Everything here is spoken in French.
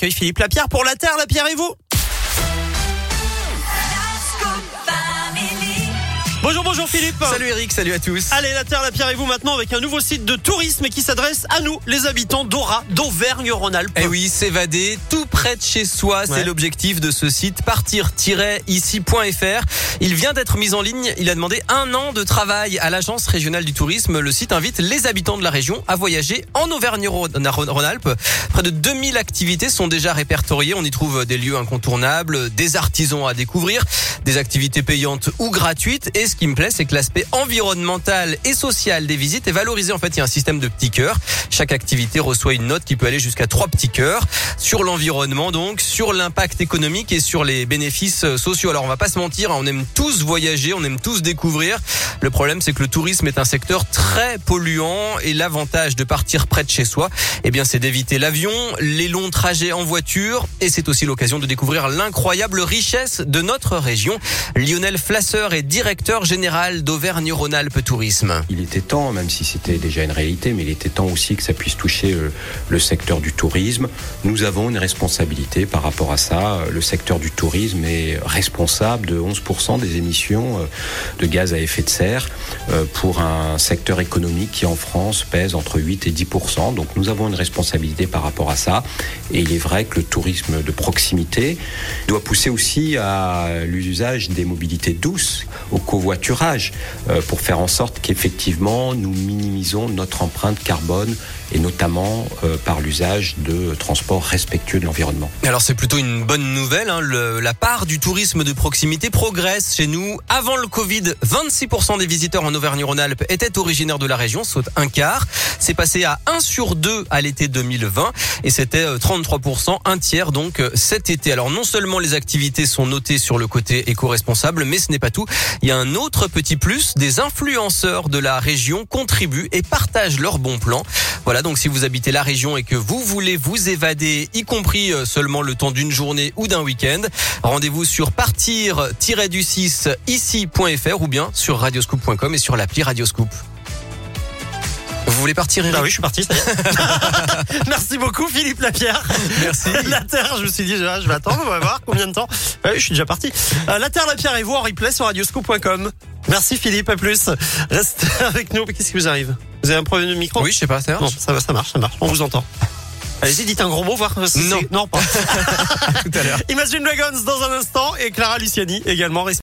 Accueille Philippe Lapierre pour la Terre, la Pierre et vous. Bonjour, bonjour Philippe. Salut Eric, salut à tous. Allez, la Terre, la Pierre et vous maintenant avec un nouveau site de tourisme qui s'adresse à nous, les habitants d'Aura, d'Auvergne-Rhône-Alpes. Eh oui, s'évader tout près de chez soi, c'est Ouais. l'objectif de ce site partir-ici.fr. Il vient d'être mis en ligne, il a demandé un an de travail à l'agence régionale du tourisme. Le site invite les habitants de la région à voyager en Auvergne-Rhône-Alpes. Près de 2000 activités sont déjà répertoriées. On y trouve des lieux incontournables, des artisans à découvrir, des activités payantes ou gratuites. Et ce qui me plaît, c'est que l'aspect environnemental et social des visites est valorisé. En fait, il y a un système de petits cœurs. Chaque activité reçoit une note qui peut aller jusqu'à trois petits cœurs sur l'environnement, donc sur l'impact économique et sur les bénéfices euh, sociaux. Alors, on va pas se mentir, hein, on aime tous voyager, on aime tous découvrir. Le problème, c'est que le tourisme est un secteur très polluant et l'avantage de partir près de chez soi, eh bien, c'est d'éviter l'avion, les longs trajets en voiture et c'est aussi l'occasion de découvrir l'incroyable richesse de notre région. Lionel Flasseur est directeur général d'Auvergne-Rhône-Alpes Tourisme. Il était temps, même si c'était déjà une réalité, mais il était temps aussi que ça puisse toucher euh, le secteur du tourisme. Nous avons une responsabilité par rapport à ça. Le secteur du tourisme est responsable de 11% des émissions euh, de gaz à effet de serre euh, pour un secteur économique qui en France pèse entre 8 et 10%. Donc nous avons une responsabilité par rapport à ça. Et il est vrai que le tourisme de proximité doit pousser aussi à l'usage des mobilités douces, au covoiturage, euh, pour faire en sorte qu'effectivement nous minimisons notre empreinte carbone et notamment euh, par l'usage de transports respectueux de l'environnement. Alors c'est plutôt une bonne nouvelle. Hein. Le- la part du tourisme de proximité progresse chez nous. Avant le Covid, 26% des visiteurs en Auvergne-Rhône-Alpes étaient originaires de la région, saute un quart. C'est passé à 1 sur 2 à l'été 2020 et c'était euh, 33%, un tiers donc euh, cet été. Alors non seulement les activités sont notées sur le côté éco-responsable, mais ce n'est pas tout. Il y a un autre petit plus, des influenceurs de la région contribuent et partagent leurs bons plans. Voilà, donc si vous habitez la région et que vous voulez vous évader, y compris euh, seulement le temps d'une journée ou d'un week-end, rendez-vous sur partir-du6 ici.fr ou bien sur radioscoop.com et sur l'appli Radioscoop. Vous voulez partir, Eric Bah oui, je suis parti. ça y est. Merci beaucoup Philippe Lapierre. Merci. La Terre, je me suis dit, je vais attendre, on va voir combien de temps. Bah oui, je suis déjà parti. Euh, la Terre, la Pierre et vous en replay sur radioscoop.com. Merci Philippe, à plus. Restez avec nous. Qu'est-ce qui vous arrive? Vous avez un problème de micro? Oui, je sais pas, ça Non, ça va, ça marche, ça marche. On vous entend. Allez-y, dites un gros mot, voir si Non. Non, pas. tout à l'heure. Imagine Dragons dans un instant et Clara Luciani également.